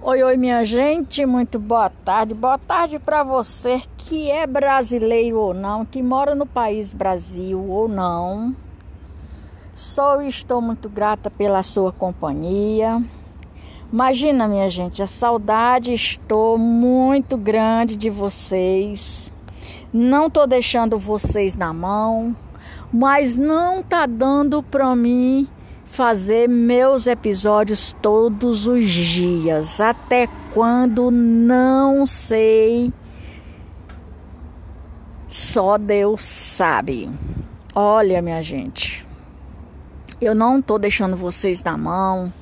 Oi, oi, minha gente, muito boa tarde. Boa tarde para você que é brasileiro ou não, que mora no país Brasil ou não. E estou muito grata pela sua companhia. Imagina, minha gente, a saudade estou muito grande de vocês. Não tô deixando vocês na mão, mas não tá dando para mim fazer meus episódios todos os dias. Até quando não sei. Só Deus sabe. Olha, minha gente, eu não estou deixando vocês na mão,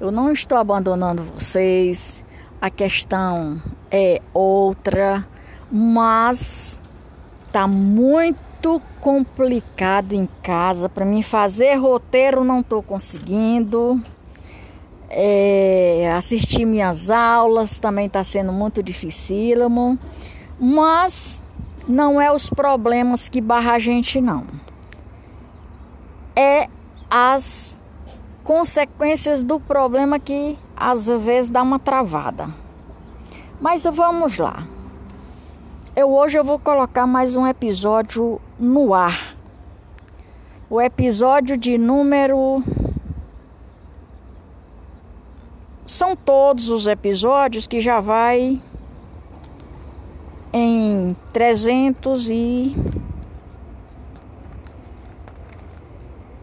eu não estou abandonando vocês. A questão é outra, mas tá muito muito complicado em casa. Para mim fazer roteiro não estou conseguindo. É, assistir minhas aulas também está sendo muito dificílimo. Mas não é os problemas que barra a gente não. É as consequências do problema que às vezes dá uma travada. Mas vamos lá. Eu hoje eu vou colocar mais um episódio no ar. O episódio de número são todos os episódios que já vai em 300 e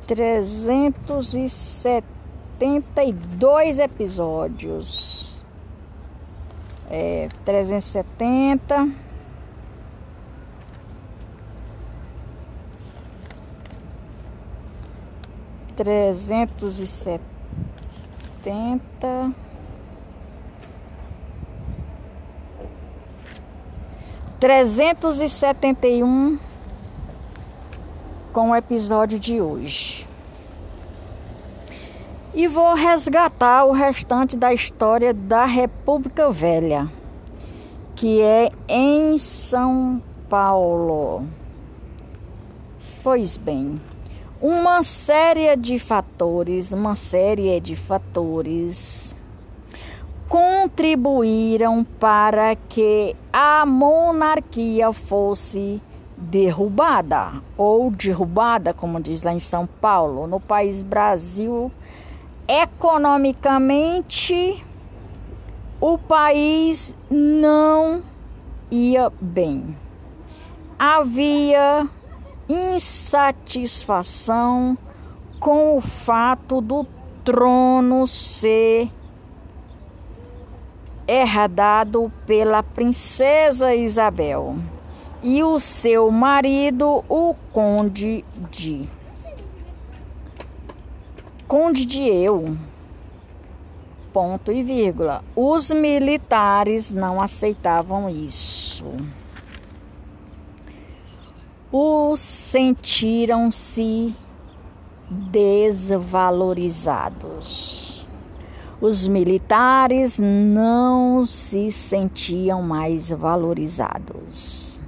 372 episódios. É, 370 trezentos e setenta trezentos e setenta e um com o episódio de hoje. E vou resgatar o restante da história da República Velha, que é em São Paulo. Pois bem, uma série de fatores, uma série de fatores contribuíram para que a monarquia fosse derrubada ou derrubada, como diz lá em São Paulo, no país Brasil, economicamente o país não ia bem. Havia insatisfação com o fato do trono ser herdado pela princesa Isabel e o seu marido, o conde de Conde de Eu. Ponto e vírgula. Os militares não aceitavam isso os sentiram-se desvalorizados. Os militares não se sentiam mais valorizados.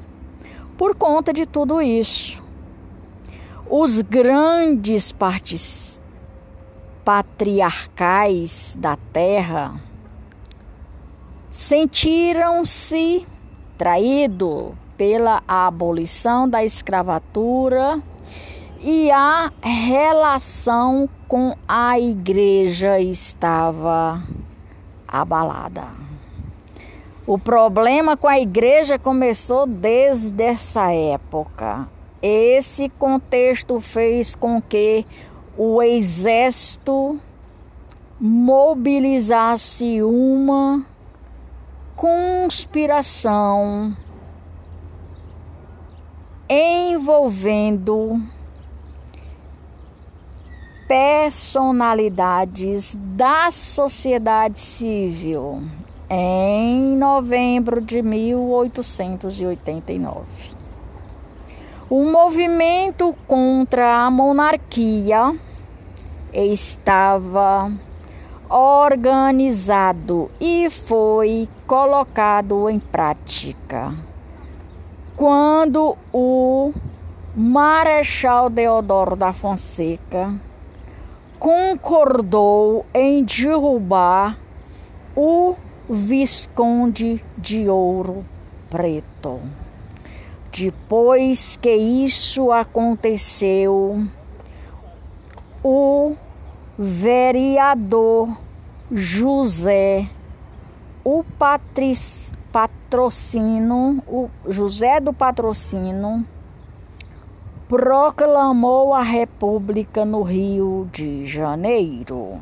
Por conta de tudo isso, os grandes patriarcais da terra sentiram-se traídos pela abolição da escravatura e a relação com a igreja estava abalada. O problema com a igreja começou desde essa época. Esse contexto fez com que o exército mobilizasse uma conspiração envolvendo personalidades da sociedade civil em novembro de 1889. O movimento contra a monarquia estava organizado e foi colocado em prática quando o Marechal Deodoro da Fonseca concordou em derrubar o Visconde de Ouro Preto. Depois que isso aconteceu, o vereador José, o patric, patrocínio, o José do Patrocínio, proclamou a República no Rio de Janeiro.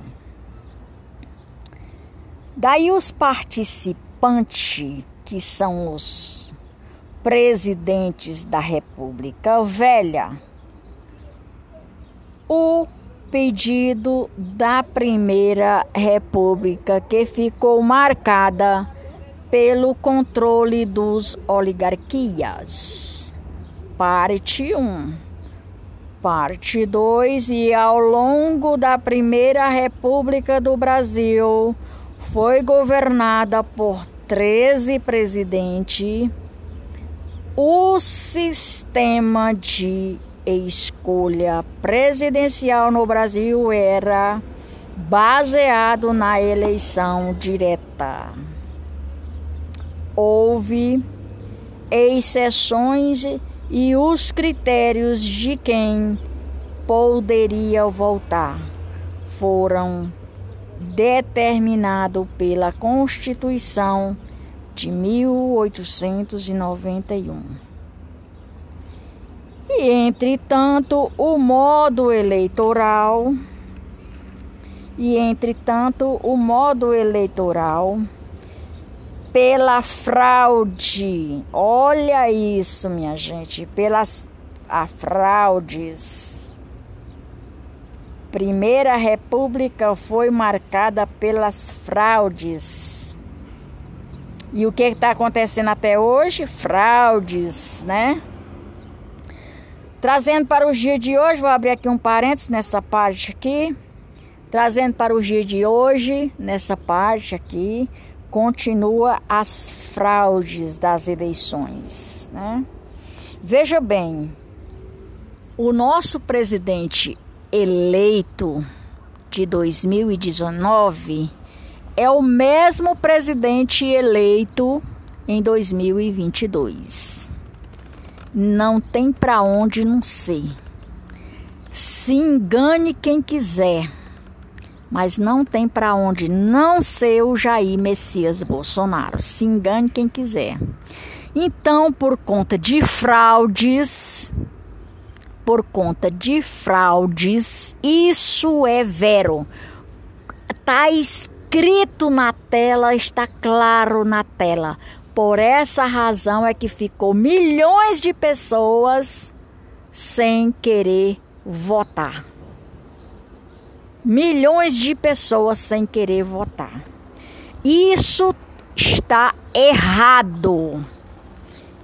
Daí os participantes, que são os presidentes da República Velha, o pedido da Primeira República, que ficou marcada pelo controle dos oligarquias. Parte 1. Parte 2. E ao longo da Primeira República do Brasil, foi governada por 13 presidentes. O sistema de escolha presidencial no Brasil era baseado na eleição direta. Houve exceções e os critérios de quem poderia voltar foram determinados pela Constituição de 1891. E, entretanto, o modo eleitoral e, entretanto, o modo eleitoral pela fraude. Olha isso, minha gente, pelas a fraudes. Primeira República foi marcada pelas fraudes. E o que está acontecendo até hoje? Fraudes, né? Trazendo para os dias de hoje, vou abrir aqui um parênteses nessa parte aqui. Trazendo para os dias de hoje, nessa parte aqui, continua as fraudes das eleições, né? Veja bem, o nosso presidente eleito de 2019 é o mesmo presidente eleito em 2022 não tem para onde não ser. Se engane quem quiser, mas não tem para onde não ser o Jair Messias Bolsonaro. Se engane quem quiser. Então, por conta de fraudes, por conta de fraudes, isso é vero. Está escrito na tela, está claro na tela. Por essa razão é que ficou milhões de pessoas sem querer votar. Milhões de pessoas sem querer votar. Isso está errado.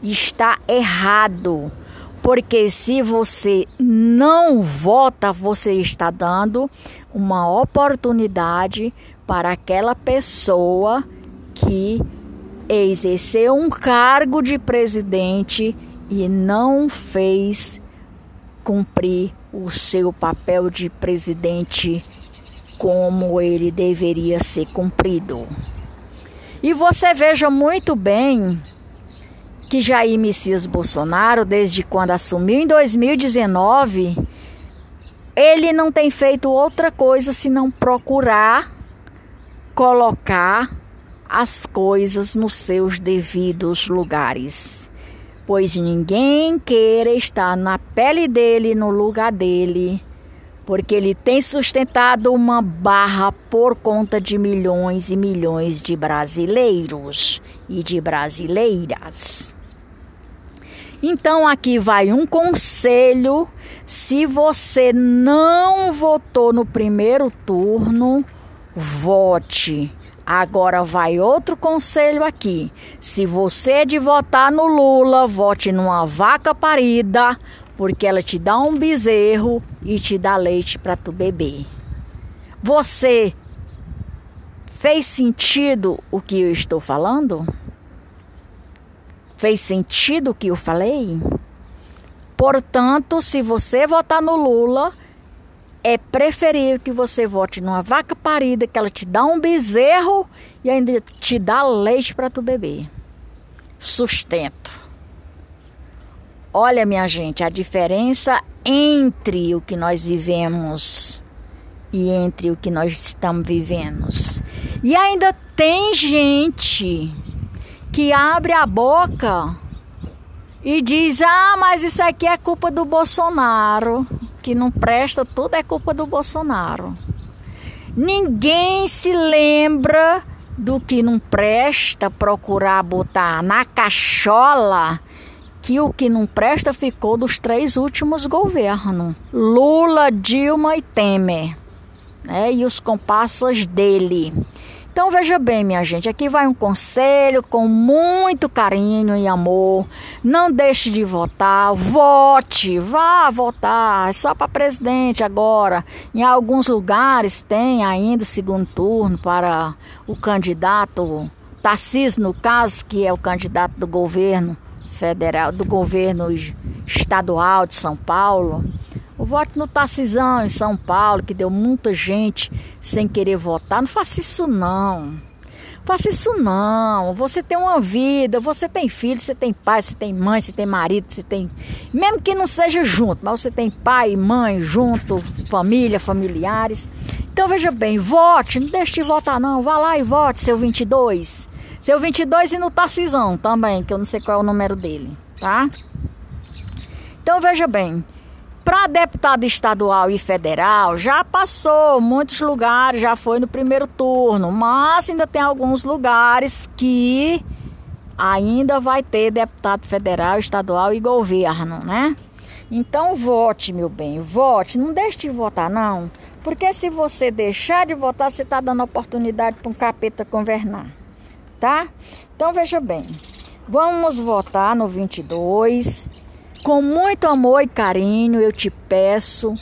Está errado. Porque se você não vota, você está dando uma oportunidade para aquela pessoa que exerceu um cargo de presidente e não fez cumprir o seu papel de presidente como ele deveria ser cumprido. E você veja muito bem que Jair Messias Bolsonaro, desde quando assumiu em 2019, ele não tem feito outra coisa senão procurar colocar as coisas nos seus devidos lugares, pois ninguém queira estar na pele dele, no lugar dele, porque ele tem sustentado uma barra por conta de milhões e milhões de brasileiros e de brasileiras. Então aqui vai um conselho: se você não votou no primeiro turno, vote Agora vai outro conselho aqui. Se você é de votar no Lula, vote numa vaca parida, porque ela te dá um bezerro e te dá leite para tu beber. Você fez sentido o que eu estou falando? Fez sentido o que eu falei? Portanto, se você votar no Lula, é preferível que você vote numa vaca parida, que ela te dá um bezerro e ainda te dá leite para tu beber. Sustento. Olha, minha gente, a diferença entre o que nós vivemos e entre o que nós estamos vivendo. E ainda tem gente que abre a boca e diz: Ah, mas isso aqui é culpa do Bolsonaro. Que não presta, tudo é culpa do Bolsonaro. Ninguém se lembra do que não presta procurar botar na cachola o que não presta ficou dos três últimos governos: Lula, Dilma e Temer, né? E os comparsas dele. Então veja bem, minha gente, aqui vai um conselho com muito carinho e amor. Não deixe de votar, vote, vá votar, é só para presidente agora. Em alguns lugares tem ainda o segundo turno para o candidato Tarcísio, no caso, que é o candidato do governo federal, do governo estadual de São Paulo. O voto no Tarcisão em São Paulo, que deu muita gente sem querer votar. Não faça isso não. Faça isso não. Você tem uma vida, você tem filho, você tem pai, você tem mãe, você tem marido, você tem. Mesmo que não seja junto, mas você tem pai e mãe junto, família, familiares. Então veja bem, vote, não deixe de votar não. Vá lá e vote, seu 22. Seu 22 e no Tarcisão também, que eu não sei qual é o número dele, tá? Então veja bem, para deputado estadual e federal já passou muitos lugares, já foi no primeiro turno, mas ainda tem alguns lugares que ainda vai ter deputado federal, estadual e governo, né? Então vote, meu bem, vote, não deixe de votar não, porque se você deixar de votar, você está dando oportunidade para um capeta governar tá? Então veja bem, vamos votar no 22. Com muito amor e carinho, eu te peço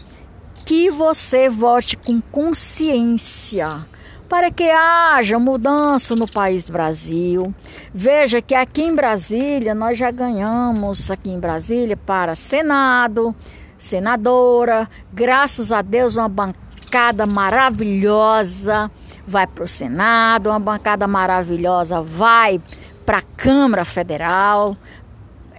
que você vote com consciência para que haja mudança no país Brasil. Veja que aqui em Brasília nós já ganhamos aqui em Brasília para Senado, senadora, graças a Deus uma bancada maravilhosa vai para o Senado, uma bancada maravilhosa vai para a Câmara Federal.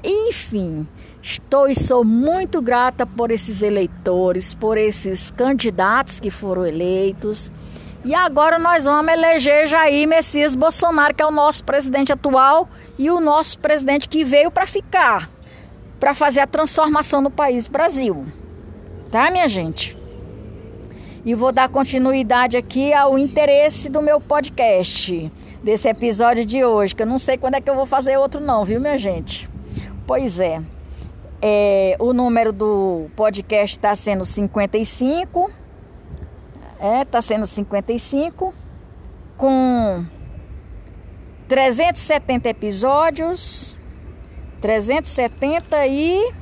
Enfim, estou e sou muito grata por esses eleitores, por esses candidatos que foram eleitos. E agora nós vamos eleger Jair Messias Bolsonaro, que é o nosso presidente atual e o nosso presidente que veio para ficar, para fazer a transformação no país Brasil. Tá, minha gente? E vou dar continuidade aqui ao interesse do meu podcast, desse episódio de hoje, que eu não sei quando é que eu vou fazer outro não, viu, minha gente? Pois é, é o número do podcast está sendo 55, é, está sendo 55, com 370 episódios, 370 e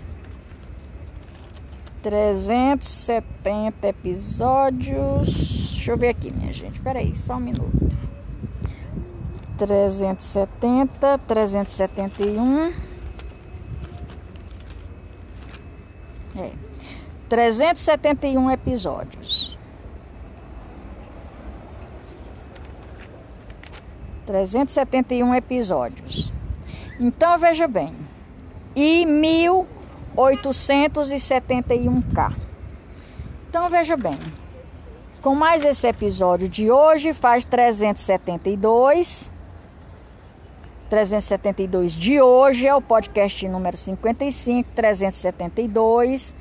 370 episódios. Deixa eu ver aqui, minha gente. Peraí, só um minuto. 370, 371. É. 371 episódios. 371 episódios. Então veja bem. E mil 871K. Então veja bem, com mais esse episódio de hoje faz 372. 372 de hoje é o podcast número 55, 372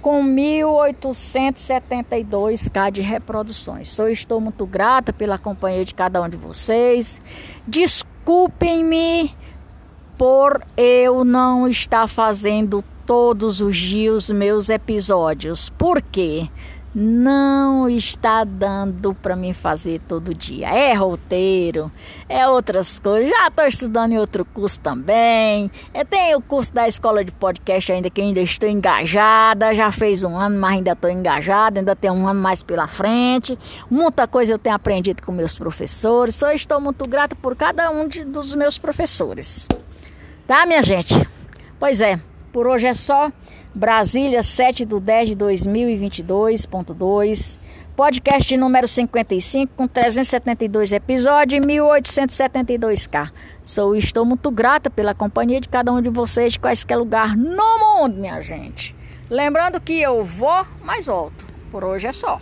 com 1872k de reproduções. Sou estou muito grata pela companhia de cada um de vocês. Desculpem-me por eu não estar fazendo todos os dias meus episódios. Por quê? Não está dando para mim fazer todo dia. É roteiro, é outras coisas. Já estou estudando em outro curso também. Eu tenho o curso da escola de podcast ainda que ainda estou engajada. Já fez um ano, mas ainda estou engajada. Ainda tem um ano mais pela frente. Muita coisa eu tenho aprendido com meus professores. Só estou muito grata por cada um de, dos meus professores. Tá, minha gente? Pois é. Por hoje é só. Brasília, 7 de 10 de 2022.2. Podcast número 55, com 372 episódios e 1872k. Sou estou muito grata pela companhia de cada um de vocês de quaisquer lugar no mundo, minha gente. Lembrando que eu vou, mas volto. Por hoje é só.